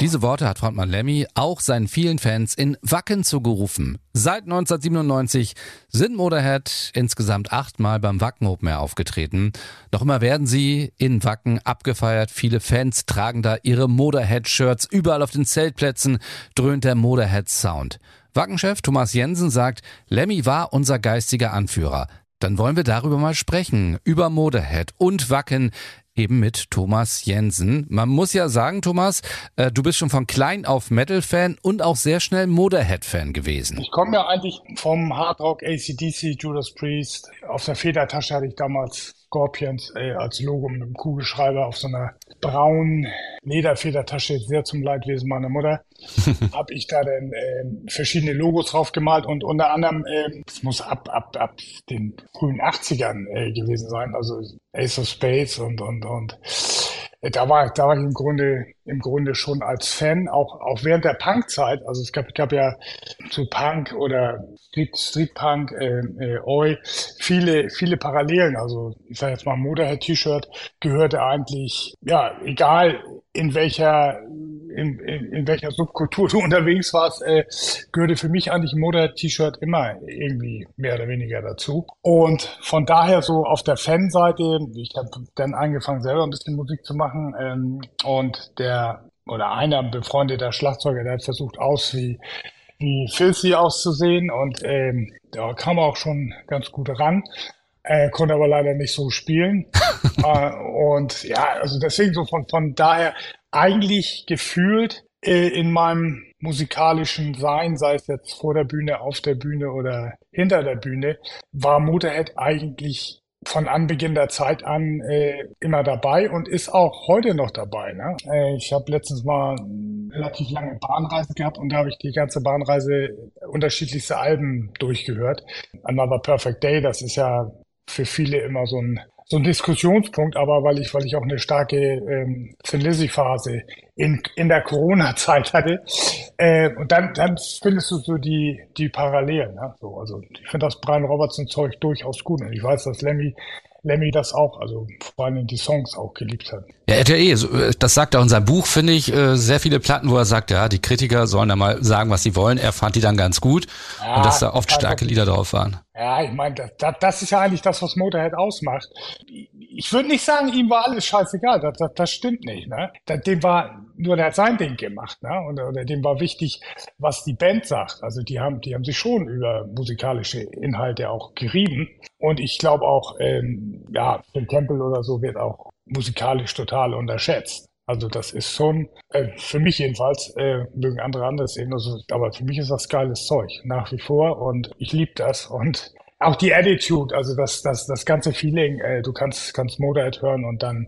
Diese Worte hat Frontmann Lemmy auch seinen vielen Fans in Wacken zugerufen. Seit 1997 sind Motorhead insgesamt achtmal beim Wacken Open Air aufgetreten. Noch immer werden sie in Wacken abgefeiert. Viele Fans tragen da ihre Motorhead-Shirts. Überall auf den Zeltplätzen dröhnt der Motorhead-Sound. Wackenchef Thomas Jensen sagt, Lemmy war unser geistiger Anführer. Dann wollen wir darüber mal sprechen, über Motorhead und Wacken eben mit Thomas Jensen. Man muss ja sagen, Thomas, äh, du bist schon von klein auf Metal-Fan und auch sehr schnell Motorhead-Fan gewesen. Ich komme ja eigentlich vom Hardrock, ACDC, Judas Priest. Auf der Federtasche hatte ich damals Scorpions äh, als Logo mit einem Kugelschreiber auf so einer braunen Lederfedertasche, sehr zum Leidwesen meiner Mutter, habe ich da dann äh, verschiedene Logos drauf gemalt und unter anderem, äh, es muss ab, ab, ab den frühen 80ern äh, gewesen sein, also Ace of Spades und, und, und da war, da war ich im Grunde, im Grunde schon als Fan, auch, auch während der Punk-Zeit. Also es gab, gab ja zu Punk oder Street, Street Punk, äh, äh, Oi, viele, viele Parallelen. Also ich sage jetzt mal, Motorhead-T-Shirt gehörte eigentlich, ja, egal in welcher in, in, in welcher Subkultur du unterwegs warst, äh, gehörte für mich eigentlich ein Motorhead-T-Shirt immer irgendwie mehr oder weniger dazu. Und von daher so auf der Fanseite, ich habe dann angefangen selber ein bisschen Musik zu machen ähm, und der oder einer befreundeter Schlagzeuger, der hat versucht aus wie wie filthy auszusehen und ähm, da kam er auch schon ganz gut ran. Er konnte aber leider nicht so spielen. äh, und ja, also deswegen so von, von daher eigentlich gefühlt äh, in meinem musikalischen Sein, sei es jetzt vor der Bühne, auf der Bühne oder hinter der Bühne, war Motorhead eigentlich von Anbeginn der Zeit an äh, immer dabei und ist auch heute noch dabei. Ne? Äh, ich habe letztens mal relativ lange Bahnreise gehabt und da habe ich die ganze Bahnreise unterschiedlichste Alben durchgehört. Another Perfect Day, das ist ja für viele immer so ein so ein Diskussionspunkt, aber weil ich, weil ich auch eine starke ähm, Phase in, in der Corona-Zeit hatte. Äh, und dann, dann findest du so die, die Parallelen. Ne? So, also ich finde das Brian Robertson Zeug durchaus gut. Und ich weiß, dass Lemmy Lemmy das auch, also vor allem die Songs auch geliebt hat. Ja, er ja eh, das sagt er in seinem Buch, finde ich, äh, sehr viele Platten, wo er sagt, ja, die Kritiker sollen da mal sagen, was sie wollen. Er fand die dann ganz gut ja, und dass da oft starke Lieder drauf waren. Ja, ich meine, das, das ist ja eigentlich das, was Motorhead ausmacht. Ich würde nicht sagen, ihm war alles scheißegal. Das, das, das stimmt nicht. Ne? Dem war nur der hat sein Ding gemacht. Ne? Und, und dem war wichtig, was die Band sagt. Also die haben, die haben sich schon über musikalische Inhalte auch gerieben. Und ich glaube auch, ähm, ja, Phil Campbell oder so wird auch musikalisch total unterschätzt. Also das ist schon, äh, für mich jedenfalls, äh, mögen andere anders sehen, also, aber für mich ist das geiles Zeug, nach wie vor und ich liebe das und auch die Attitude, also das, das, das ganze Feeling, äh, du kannst, kannst Motorhead hören und dann,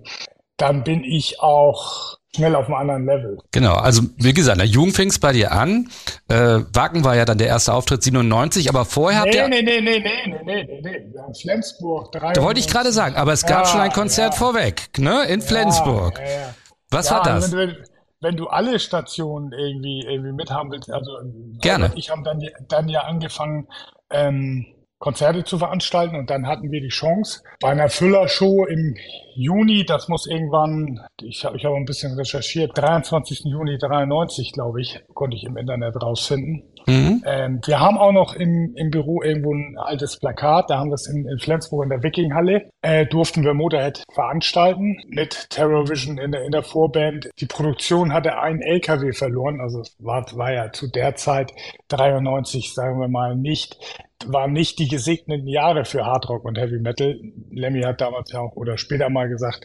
dann bin ich auch schnell auf einem anderen Level. Genau, also wie gesagt, der Jugend fing es bei dir an. Äh, Wacken war ja dann der erste Auftritt 97, aber vorher nee, habt ihr... Nee, nee, nee, nee, nee, nee, nee, nee. Flensburg. 93. Da wollte ich gerade sagen, aber es gab Ja, schon ein Konzert ja. vorweg, ne? In Flensburg. Ja, ja, ja. Was ja, war das? Also wenn, du, wenn du alle Stationen irgendwie, irgendwie mithaben willst, also Gerne. Ich habe dann, dann ja angefangen, ähm, Konzerte zu veranstalten und dann hatten wir die Chance bei einer Füller-Show im Juni, das muss irgendwann, ich habe ich hab ein bisschen recherchiert, 23. Juni 93, glaube ich, konnte ich im Internet rausfinden. Mhm. Ähm, wir haben auch noch im, im Büro irgendwo ein altes Plakat, da haben wir es in, in Flensburg in der Wikinghalle, äh, durften wir Motorhead veranstalten mit Terrorvision in der, in der Vorband. Die Produktion hatte einen LKW verloren, also war, war ja zu der Zeit 93, sagen wir mal, nicht waren nicht die gesegneten Jahre für Hardrock und Heavy Metal. Lemmy hat damals ja auch oder später mal gesagt,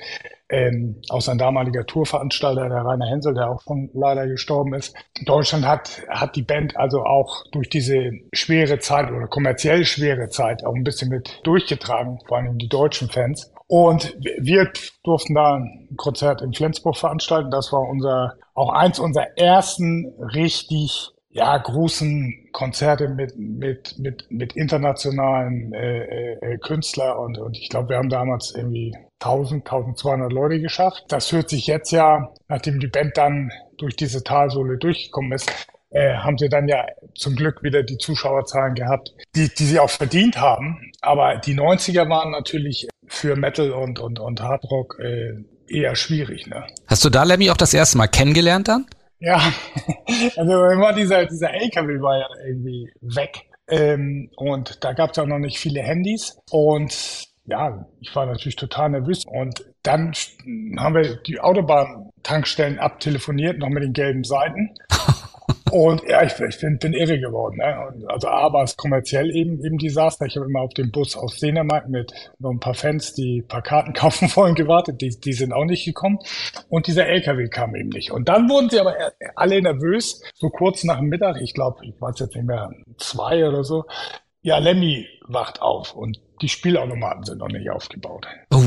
ähm, auch sein damaliger Tourveranstalter, der Rainer Hensel, der auch schon leider gestorben ist. Deutschland hat, hat die Band also auch durch diese schwere Zeit oder kommerziell schwere Zeit auch ein bisschen mit durchgetragen, vor allem die deutschen Fans. Und wir durften da ein Konzert in Flensburg veranstalten. Das war unser, auch eins unserer ersten richtig ja, großen Konzerte mit, mit, mit, mit internationalen äh, äh, Künstlern und, und ich glaube, wir haben damals irgendwie 1000, 1200 Leute geschafft. Das hört sich jetzt ja, nachdem die Band dann durch diese Talsohle durchgekommen ist, äh, haben sie dann ja zum Glück wieder die Zuschauerzahlen gehabt, die, die sie auch verdient haben. Aber die 90er waren natürlich für Metal und, und, und Hardrock äh, eher schwierig. Ne? Hast du da Lemmy auch das erste Mal kennengelernt dann? Ja, also immer dieser, dieser LKW war ja irgendwie weg. Ähm, und da gab es auch noch nicht viele Handys. Und ja, ich war natürlich total nervös. Und dann haben wir die Autobahntankstellen abtelefoniert, noch mit den gelben Seiten. Und ja, ich, ich bin, bin irre geworden. Ne? Und also A war es kommerziell eben, eben Desaster. Ich habe immer auf den Bus aus Dänemark mit noch ein paar Fans, die ein paar Karten kaufen wollen, gewartet. Die, die sind auch nicht gekommen. Und dieser LKW kam eben nicht. Und dann wurden sie aber alle nervös, so kurz nach dem Mittag, ich glaube, ich weiß jetzt nicht mehr, zwei oder so. Ja, Lemmy wacht auf und die Spielautomaten sind noch nicht aufgebaut. Oh.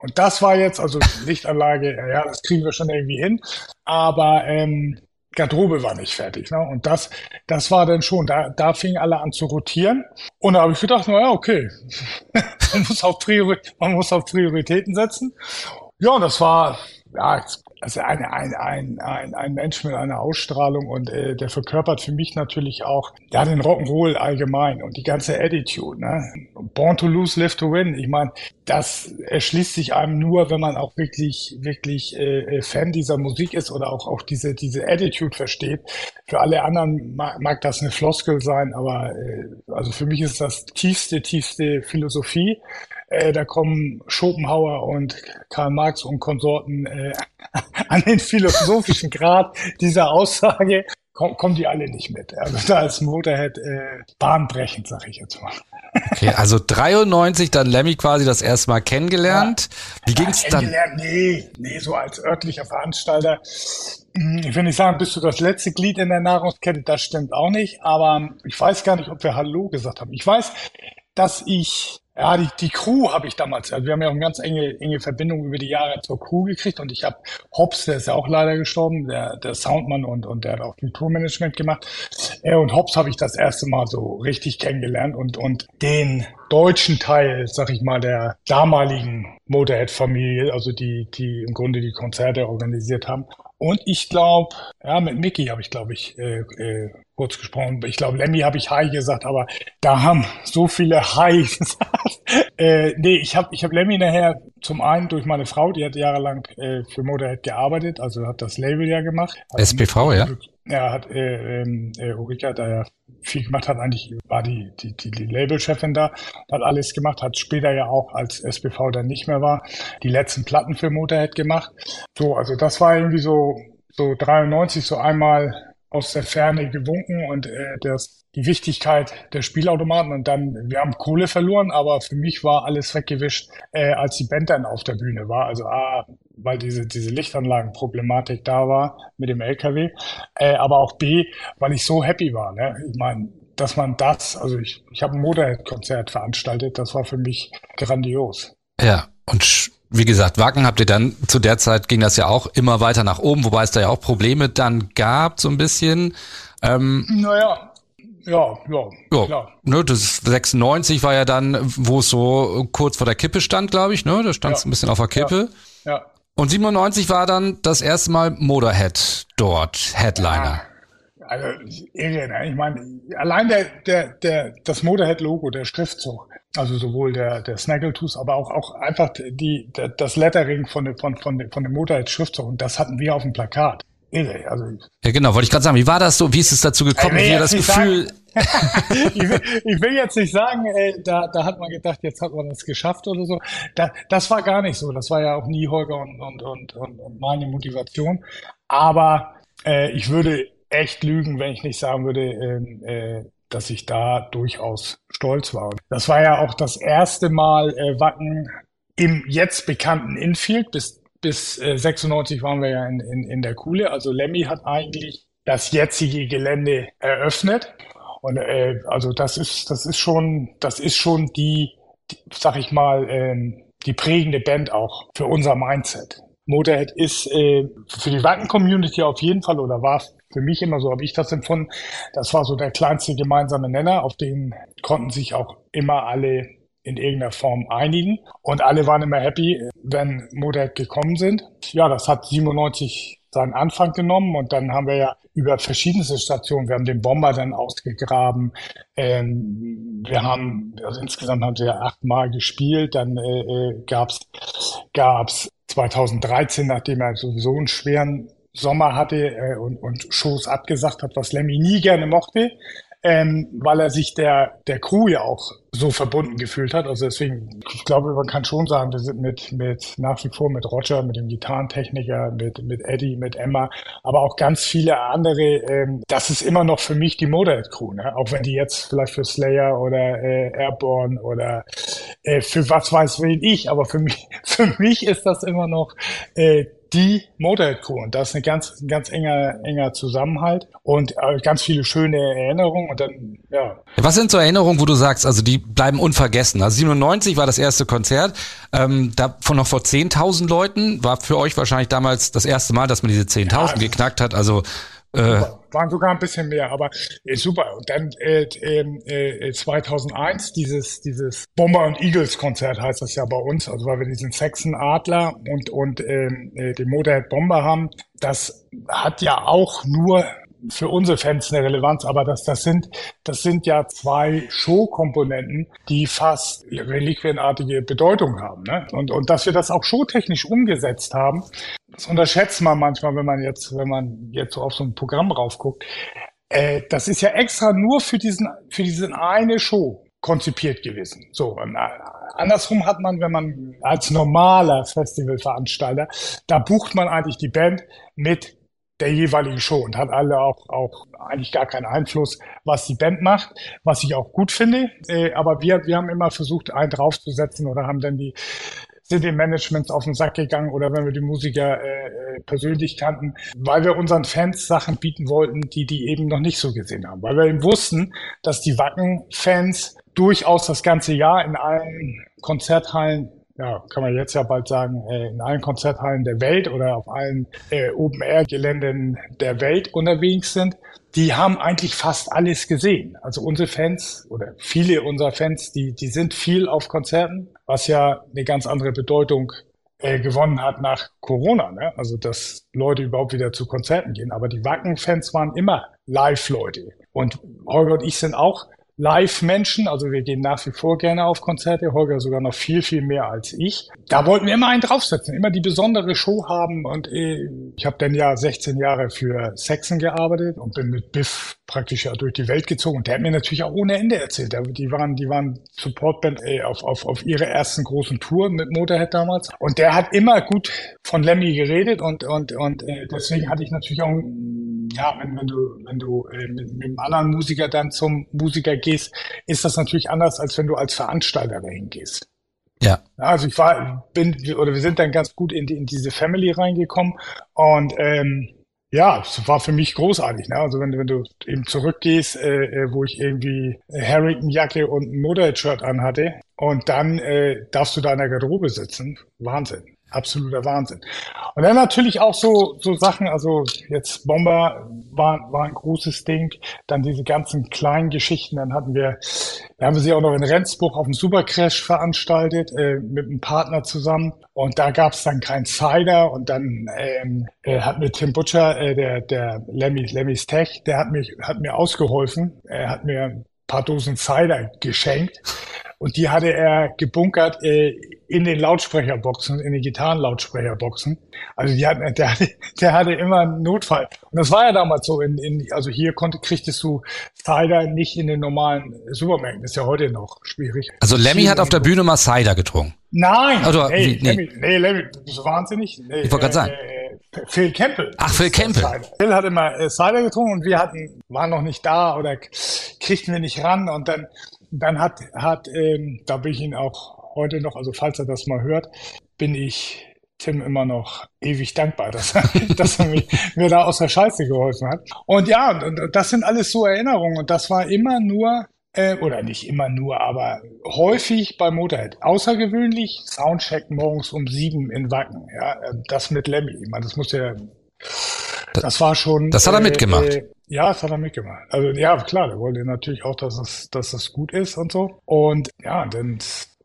Und das war jetzt, also Lichtanlage, ja, das kriegen wir schon irgendwie hin. Aber ähm, Garderobe war nicht fertig. Ne? Und das, das war dann schon, da, da fingen alle an zu rotieren. Und da habe ich gedacht, naja, okay, man, muss auf man muss auf Prioritäten setzen. Ja, und das war, ja, also ein, ein, ein, ein, ein Mensch mit einer Ausstrahlung und äh, der verkörpert für mich natürlich auch ja den Rock'n'Roll allgemein und die ganze Attitude. Ne? Born to lose, live to win. Ich meine, das erschließt sich einem nur, wenn man auch wirklich wirklich äh, Fan dieser Musik ist oder auch auch diese diese Attitude versteht. Für alle anderen mag, mag das eine Floskel sein, aber äh, also für mich ist das tiefste tiefste Philosophie. Äh, da kommen Schopenhauer und Karl Marx und Konsorten äh, an den philosophischen Grad dieser Aussage komm, kommen die alle nicht mit. Also da ist Motorhead äh, bahnbrechend, sag ich jetzt mal. Okay, also 93 dann Lemmy quasi das erste Mal kennengelernt. Ja, Wie ging's dann? Nee, nee, so als örtlicher Veranstalter. Hm, ich will nicht sagen, bist du das letzte Glied in der Nahrungskette, das stimmt auch nicht, aber ich weiß gar nicht, ob wir Hallo gesagt haben. Ich weiß, dass ich ja, die, die Crew habe ich damals, also wir haben ja auch eine ganz enge, enge Verbindung über die Jahre zur Crew gekriegt und ich habe Hobbs, der ist ja auch leider gestorben, der, der Soundmann und, und der hat auch viel Tourmanagement gemacht. Äh, und Hobbs habe ich das erste Mal so richtig kennengelernt und, und den deutschen Teil, sag ich mal, der damaligen Motorhead-Familie, also die, die im Grunde die Konzerte organisiert haben. Und ich glaube, ja, mit Mickey habe ich, glaube ich, äh, äh, kurz gesprochen. Ich glaube, Lemmy habe ich Hi gesagt, aber da haben so viele Hi gesagt. äh, nee, ich habe ich hab Lemmy nachher zum einen durch meine Frau, die hat jahrelang äh, für Motorhead gearbeitet, also hat das Label ja gemacht. SPV, ja? Ja, hat äh, ähm, äh, Ulrika, da ja viel gemacht hat, eigentlich war die, die, die, die Labelchefin da, hat alles gemacht, hat später ja auch, als SPV dann nicht mehr war, die letzten Platten für Motorhead gemacht. So, also das war irgendwie so, so 93 so einmal aus der Ferne gewunken und äh, das, die Wichtigkeit der Spielautomaten und dann, wir haben Kohle verloren, aber für mich war alles weggewischt, äh, als die Band dann auf der Bühne war. Also A, weil diese, diese Lichtanlagenproblematik da war mit dem LKW, äh, aber auch B, weil ich so happy war. Ne? Ich meine, dass man das, also ich, ich habe ein Motorhead-Konzert veranstaltet, das war für mich grandios. Ja, und wie gesagt, Wacken habt ihr dann, zu der Zeit ging das ja auch immer weiter nach oben, wobei es da ja auch Probleme dann gab, so ein bisschen. Ähm, naja, ja, ja, ja, klar. Ne, das 96 war ja dann, wo es so kurz vor der Kippe stand, glaube ich, ne? Da stand es ja. ein bisschen auf der Kippe. Ja. ja. Und 97 war dann das erste Mal Motorhead dort, Headliner. Ja. Also irre, ne? ich meine, allein der, der, der, das Motorhead-Logo, der Schriftzug, also sowohl der, der Snaggletooth, aber auch, auch einfach die, der, das Lettering von, dem von, von, von dem Motor als Schriftzug. Und das hatten wir auf dem Plakat. Also, ja, genau, wollte ich gerade sagen, wie war das so? Wie ist es dazu gekommen? Wie das Gefühl? ich, will, ich, will, jetzt nicht sagen, ey, da, da hat man gedacht, jetzt hat man das geschafft oder so. Da, das war gar nicht so. Das war ja auch nie Holger und, und, und, und, und meine Motivation. Aber äh, ich würde echt lügen, wenn ich nicht sagen würde, ähm, äh, dass ich da durchaus stolz war. Das war ja auch das erste Mal äh, Wacken im jetzt bekannten Infield. Bis, bis äh, 96 waren wir ja in, in, in der Kuhle. Also Lemmy hat eigentlich das jetzige Gelände eröffnet. Und äh, also das ist, das ist schon, das ist schon die, die sag ich mal, ähm, die prägende Band auch für unser Mindset. Motorhead ist äh, für die Wacken-Community auf jeden Fall oder war für mich immer so, habe ich das empfunden. Das war so der kleinste gemeinsame Nenner, auf den konnten sich auch immer alle in irgendeiner Form einigen. Und alle waren immer happy, wenn Motorhead gekommen sind. Ja, das hat 97 seinen Anfang genommen und dann haben wir ja über verschiedenste Stationen, wir haben den Bomber dann ausgegraben, ähm, wir haben, also insgesamt haben wir achtmal gespielt, dann äh, äh, gab's gab's 2013, nachdem er sowieso einen schweren Sommer hatte äh, und, und Shows abgesagt hat, was Lemmy nie gerne mochte, ähm, weil er sich der, der Crew ja auch so verbunden gefühlt hat. Also deswegen, ich glaube, man kann schon sagen, wir sind mit, mit nach wie vor mit Roger, mit dem Gitarrentechniker, mit, mit Eddie, mit Emma, aber auch ganz viele andere. Ähm, das ist immer noch für mich die Motorhead Crew, ne? auch wenn die jetzt vielleicht für Slayer oder äh, Airborne oder äh, für was weiß will ich, aber für mich, für mich ist das immer noch äh, die Motorhead Crew. Und das ist eine ganz, ganz enger, enger Zusammenhalt und äh, ganz viele schöne Erinnerungen. Und dann, ja. Was sind so Erinnerungen, wo du sagst, also die bleiben unvergessen? Also 97 war das erste Konzert, ähm, da von noch vor 10.000 Leuten, war für euch wahrscheinlich damals das erste Mal, dass man diese 10.000 ja, geknackt hat. Also äh, waren sogar ein bisschen mehr, aber äh, super. Und dann äh, äh, 2001 äh, dieses dieses Bomber und Eagles Konzert heißt das ja bei uns, also weil wir diesen Saxon Adler und und ähm, äh, den Motorhead Bomber haben. Das hat ja auch nur für unsere Fans eine Relevanz, aber das, das sind, das sind ja zwei Showkomponenten, die fast reliquienartige Bedeutung haben. Ne? Und, und dass wir das auch showtechnisch umgesetzt haben, das unterschätzt man manchmal, wenn man jetzt, wenn man jetzt so auf so ein Programm raufguckt. Äh, das ist ja extra nur für diesen, für diesen eine Show konzipiert gewesen. So, äh, andersrum hat man, wenn man als normaler Festivalveranstalter, da bucht man eigentlich die Band mit der jeweiligen Show und hat alle auch, auch eigentlich gar keinen Einfluss, was die Band macht, was ich auch gut finde. Äh, aber wir, wir haben immer versucht, einen draufzusetzen oder haben dann die sind den Managements auf den Sack gegangen oder wenn wir die Musiker äh, äh, persönlich kannten, weil wir unseren Fans Sachen bieten wollten, die die eben noch nicht so gesehen haben. Weil wir eben wussten, dass die Wacken-Fans durchaus das ganze Jahr in allen Konzerthallen ja, kann man jetzt ja bald sagen, äh, in allen Konzerthallen der Welt oder auf allen äh, Open-Air-Geländen der Welt unterwegs sind, die haben eigentlich fast alles gesehen. Also unsere Fans oder viele unserer Fans, die, die sind viel auf Konzerten, was ja eine ganz andere Bedeutung äh, gewonnen hat nach Corona. Ne? Also dass Leute überhaupt wieder zu Konzerten gehen. Aber die Wacken-Fans waren immer Live-Leute. Und Holger und ich sind auch Live-Menschen, also wir gehen nach wie vor gerne auf Konzerte, Holger sogar noch viel, viel mehr als ich. Da wollten wir immer einen draufsetzen, immer die besondere Show haben und äh, ich habe dann ja 16 Jahre für Saxon gearbeitet und bin mit Biff praktisch ja durch die Welt gezogen und der hat mir natürlich auch ohne Ende erzählt. Die waren, die waren Supportband ey, auf, auf, auf ihre ersten großen Touren mit Motorhead damals und der hat immer gut von Lemmy geredet und, und, und äh, deswegen hatte ich natürlich auch ja, wenn, wenn du, wenn du äh, mit, mit einem anderen Musiker dann zum Musiker gehst, ist das natürlich anders, als wenn du als Veranstalter dahin gehst. Ja. Also ich war, bin, oder wir sind dann ganz gut in, die, in diese Family reingekommen und ähm, ja, es war für mich großartig. Ne? Also wenn, wenn du eben zurückgehst, äh, äh wo ich irgendwie Harrington-Jacke und ein Motorhead-Shirt anhatte und dann äh, darfst du da in der Garderobe sitzen. Wahnsinn absoluter Wahnsinn. Und dann natürlich auch so, so Sachen, also jetzt Bomber war, war ein großes Ding, dann diese ganzen kleinen Geschichten, dann hatten wir, da haben wir sie auch noch in Rendsburg auf dem Supercrash veranstaltet, äh, mit einem Partner zusammen und da gab es dann kein Cider und dann ähm, äh, hat mir Tim Butcher, äh, der, der Lemmy, Lemmys Tech, der hat mich, hat mir ausgeholfen, er hat mir paar Dosen Cider geschenkt und die hatte er gebunkert äh, in den Lautsprecherboxen, in den Gitarrenlautsprecherboxen. Also die hatten, der, hatte, der hatte immer einen Notfall. Und das war ja damals so. In, in, also hier konnte, kriegtest du Cider nicht in den normalen Supermärkten. ist ja heute noch schwierig. Also Lemmy hat auf der Bühne mal Cider getrunken. Nein, also, nee, nee. Lemmy, nee, Lemmy, bist du wahnsinnig? Nee, ich wollte gerade sagen. Äh, Phil Campbell. Ach, Phil Campbell. Phil hat immer äh, Cider getrunken und wir hatten, waren noch nicht da oder kriegten wir nicht ran und dann dann hat, hat ähm, da bin ich ihn auch heute noch, also falls er das mal hört, bin ich Tim immer noch ewig dankbar, dass er, dass er mich, mir da aus der Scheiße geholfen hat. Und ja, und, und das sind alles so Erinnerungen. Und das war immer nur, äh, oder nicht immer nur, aber häufig bei Motorhead. Außergewöhnlich Soundcheck morgens um sieben in Wacken. Ja, das mit Lemmy. Ich meine, das muss ja Das war schon. Das hat er mitgemacht. Äh, ja, das hat er mitgemacht. Also ja, klar, der wollte natürlich auch, dass es, dass es gut ist und so. Und ja, dann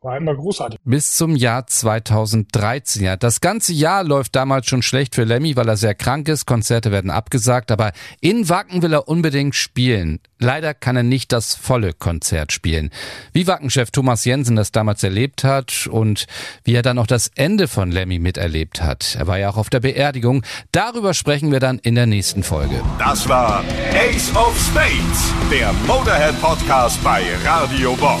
war immer großartig. Bis zum Jahr 2013. Ja, das ganze Jahr läuft damals schon schlecht für Lemmy, weil er sehr krank ist. Konzerte werden abgesagt, aber in Wacken will er unbedingt spielen. Leider kann er nicht das volle Konzert spielen. Wie Wackenchef Thomas Jensen das damals erlebt hat und wie er dann auch das Ende von Lemmy miterlebt hat. Er war ja auch auf der Beerdigung. Darüber sprechen wir dann in der nächsten Folge. Das war Ace of Spades, der Motorhead Podcast bei Radio Bob.